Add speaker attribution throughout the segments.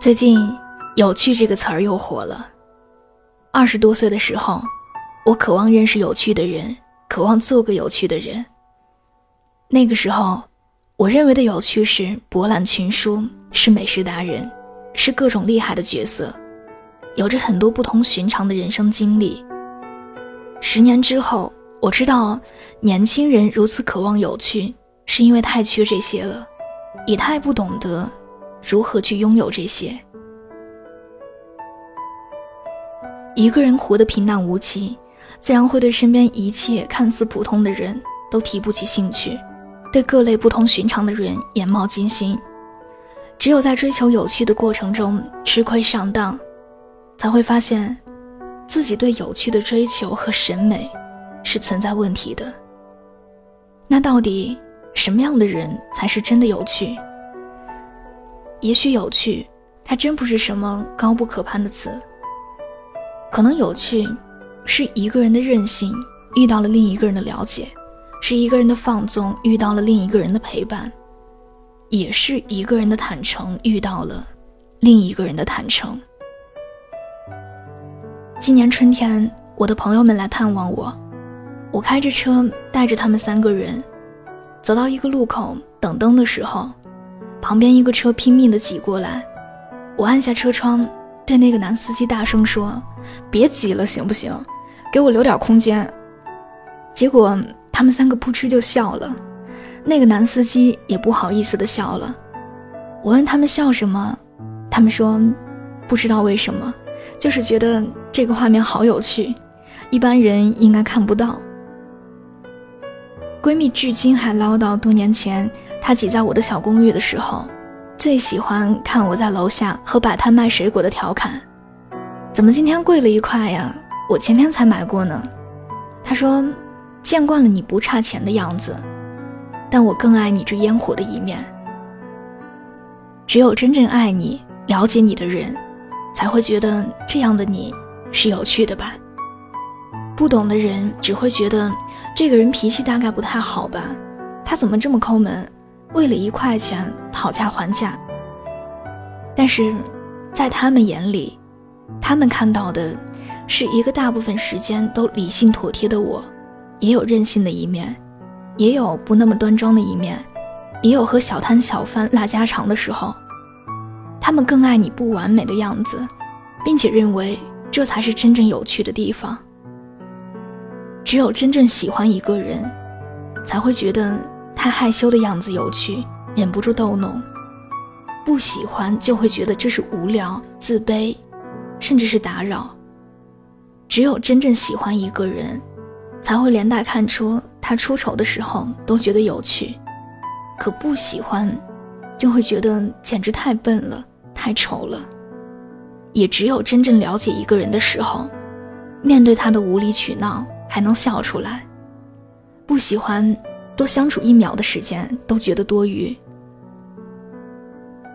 Speaker 1: 最近，“有趣”这个词儿又火了。二十多岁的时候，我渴望认识有趣的人，渴望做个有趣的人。那个时候，我认为的有趣是博览群书，是美食达人，是各种厉害的角色，有着很多不同寻常的人生经历。十年之后，我知道，年轻人如此渴望有趣，是因为太缺这些了，也太不懂得。如何去拥有这些？一个人活得平淡无奇，自然会对身边一切看似普通的人都提不起兴趣，对各类不同寻常的人眼冒金星。只有在追求有趣的过程中吃亏上当，才会发现自己对有趣的追求和审美是存在问题的。那到底什么样的人才是真的有趣？也许有趣，它真不是什么高不可攀的词。可能有趣，是一个人的任性遇到了另一个人的了解，是一个人的放纵遇到了另一个人的陪伴，也是一个人的坦诚遇到了另一个人的坦诚。今年春天，我的朋友们来探望我，我开着车带着他们三个人，走到一个路口等灯的时候。旁边一个车拼命的挤过来，我按下车窗，对那个男司机大声说：“别挤了，行不行？给我留点空间。”结果他们三个扑哧就笑了，那个男司机也不好意思的笑了。我问他们笑什么，他们说：“不知道为什么，就是觉得这个画面好有趣，一般人应该看不到。”闺蜜至今还唠叨多年前。他挤在我的小公寓的时候，最喜欢看我在楼下和摆摊卖水果的调侃：“怎么今天贵了一块呀？我前天才买过呢。”他说：“见惯了你不差钱的样子，但我更爱你这烟火的一面。只有真正爱你、了解你的人，才会觉得这样的你是有趣的吧？不懂的人只会觉得这个人脾气大概不太好吧？他怎么这么抠门？”为了一块钱讨价还价，但是，在他们眼里，他们看到的是一个大部分时间都理性妥帖的我，也有任性的一面，也有不那么端庄的一面，也有和小摊小贩拉家常的时候。他们更爱你不完美的样子，并且认为这才是真正有趣的地方。只有真正喜欢一个人，才会觉得。他害羞的样子有趣，忍不住逗弄；不喜欢就会觉得这是无聊、自卑，甚至是打扰。只有真正喜欢一个人，才会连带看出他出丑的时候都觉得有趣；可不喜欢，就会觉得简直太笨了、太丑了。也只有真正了解一个人的时候，面对他的无理取闹还能笑出来；不喜欢。多相处一秒的时间都觉得多余，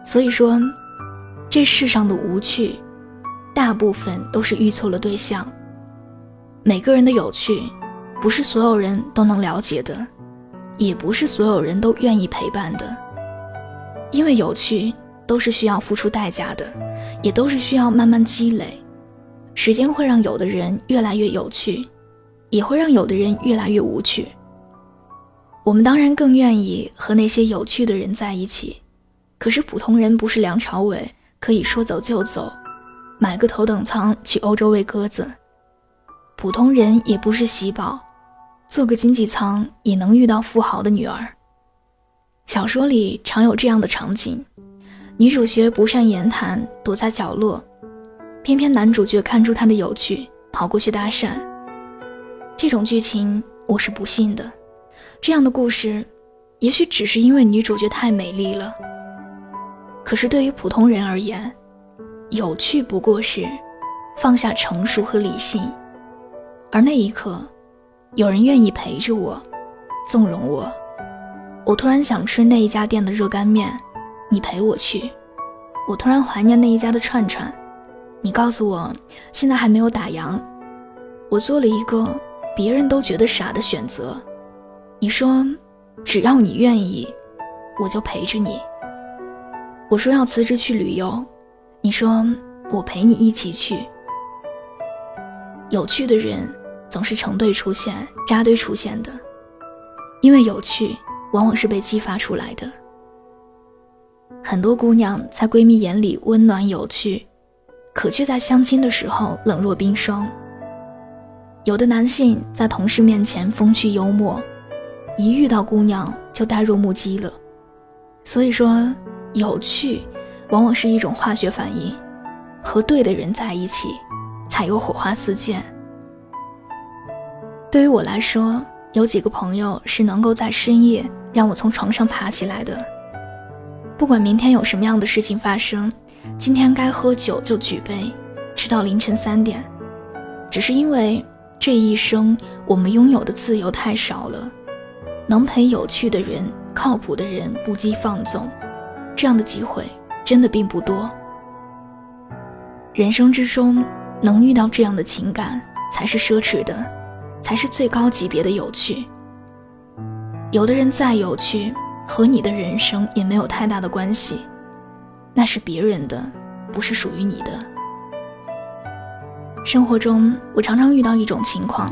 Speaker 1: 所以说，这世上的无趣，大部分都是遇错了对象。每个人的有趣，不是所有人都能了解的，也不是所有人都愿意陪伴的。因为有趣都是需要付出代价的，也都是需要慢慢积累。时间会让有的人越来越有趣，也会让有的人越来越无趣。我们当然更愿意和那些有趣的人在一起，可是普通人不是梁朝伟，可以说走就走，买个头等舱去欧洲喂鸽子；普通人也不是喜宝，坐个经济舱也能遇到富豪的女儿。小说里常有这样的场景：女主角不善言谈，躲在角落，偏偏男主角看出她的有趣，跑过去搭讪。这种剧情我是不信的。这样的故事，也许只是因为女主角太美丽了。可是对于普通人而言，有趣不过是放下成熟和理性，而那一刻，有人愿意陪着我，纵容我。我突然想吃那一家店的热干面，你陪我去。我突然怀念那一家的串串，你告诉我现在还没有打烊。我做了一个别人都觉得傻的选择。你说，只要你愿意，我就陪着你。我说要辞职去旅游，你说我陪你一起去。有趣的人总是成对出现、扎堆出现的，因为有趣往往是被激发出来的。很多姑娘在闺蜜眼里温暖有趣，可却在相亲的时候冷若冰霜。有的男性在同事面前风趣幽默，一遇到姑娘就呆若木鸡了。所以说，有趣往往是一种化学反应，和对的人在一起，才有火花四溅。对于我来说，有几个朋友是能够在深夜让我从床上爬起来的。不管明天有什么样的事情发生，今天该喝酒就举杯，直到凌晨三点，只是因为。这一生，我们拥有的自由太少了。能陪有趣的人、靠谱的人不羁放纵，这样的机会真的并不多。人生之中，能遇到这样的情感，才是奢侈的，才是最高级别的有趣。有的人再有趣，和你的人生也没有太大的关系，那是别人的，不是属于你的。生活中，我常常遇到一种情况：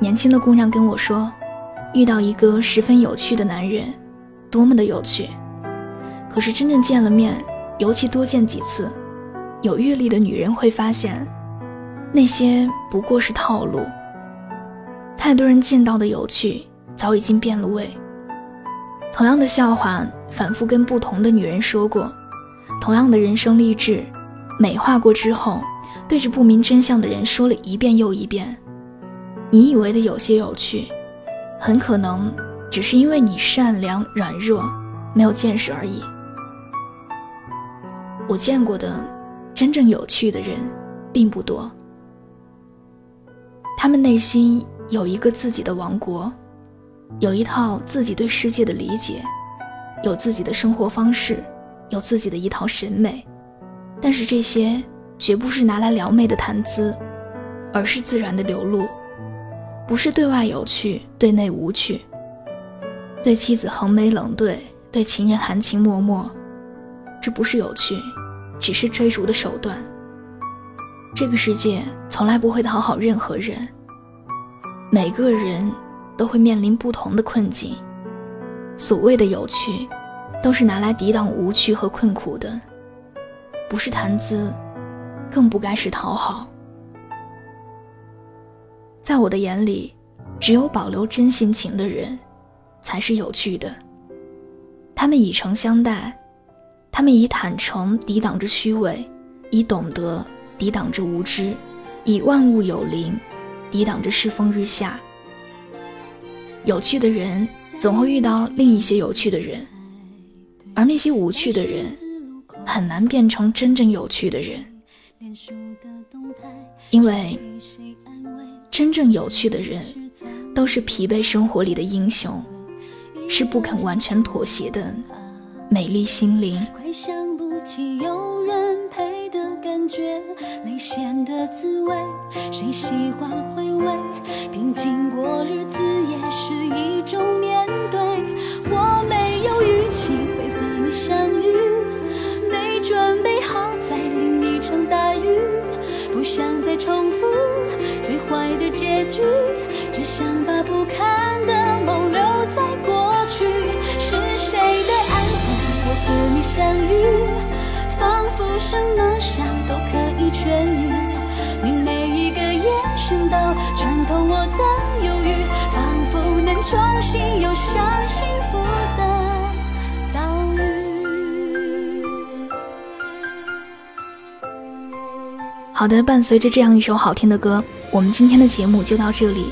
Speaker 1: 年轻的姑娘跟我说，遇到一个十分有趣的男人，多么的有趣。可是真正见了面，尤其多见几次，有阅历的女人会发现，那些不过是套路。太多人见到的有趣，早已经变了味。同样的笑话，反复跟不同的女人说过，同样的人生励志，美化过之后。对着不明真相的人说了一遍又一遍，你以为的有些有趣，很可能只是因为你善良软弱，没有见识而已。我见过的真正有趣的人并不多，他们内心有一个自己的王国，有一套自己对世界的理解，有自己的生活方式，有自己的一套审美，但是这些。绝不是拿来撩妹的谈资，而是自然的流露，不是对外有趣，对内无趣。对妻子横眉冷对，对情人含情脉脉，这不是有趣，只是追逐的手段。这个世界从来不会讨好任何人，每个人都会面临不同的困境。所谓的有趣，都是拿来抵挡无趣和困苦的，不是谈资。更不该是讨好。在我的眼里，只有保留真性情的人，才是有趣的。他们以诚相待，他们以坦诚抵挡着虚伪，以懂得抵挡着无知，以万物有灵抵挡着世风日下。有趣的人总会遇到另一些有趣的人，而那些无趣的人，很难变成真正有趣的人。因为真正有趣的人，都是疲惫生活里的英雄，是不肯完全妥协的美丽心灵。快想不起有人陪的感觉，泪腺的滋味，谁喜欢回味？平静过日子也是一种面对。再重复最坏的结局，只想把不堪的梦留在过去。是谁的安慰？我和你相遇，仿佛什么伤都可以痊愈。你每一个眼神都穿透我的忧郁，仿佛能重新又相幸福好的，伴随着这样一首好听的歌，我们今天的节目就到这里。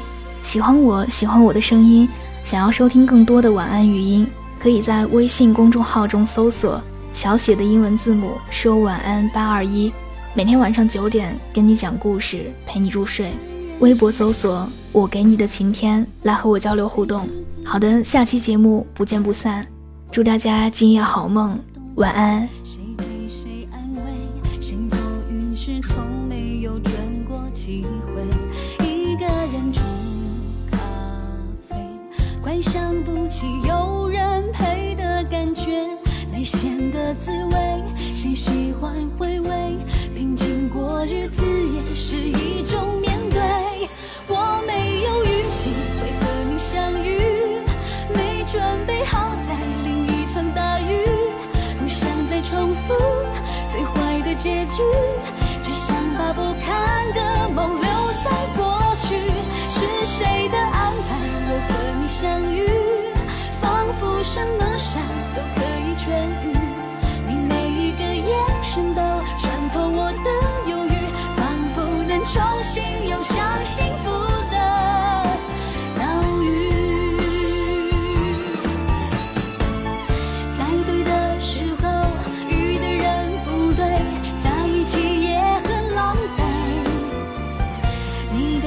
Speaker 1: 喜欢我喜欢我的声音，想要收听更多的晚安语音，可以在微信公众号中搜索小写的英文字母说晚安八二一，每天晚上九点跟你讲故事，陪你入睡。微博搜索我给你的晴天，来和我交流互动。好的，下期节目不见不散。祝大家今夜好梦，晚安。想不起有人陪的感觉，泪腺的滋味，谁喜？欢
Speaker 2: 回味，平静过日子也是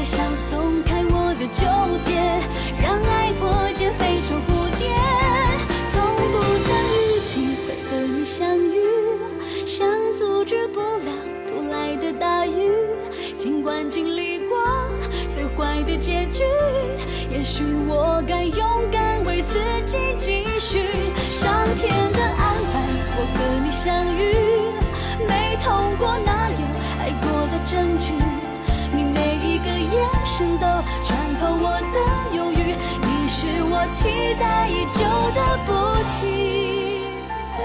Speaker 2: 你的笑松开我的纠结，让爱破茧飞出蝴蝶。从不曾预期会和你相遇，想阻止不了突来的大雨。尽管经历过最坏的结局，也许我该勇敢为自己继续。上天的安排，我和你相遇，没痛过哪有爱过的证据？我的忧郁，你是我期待已久的不期而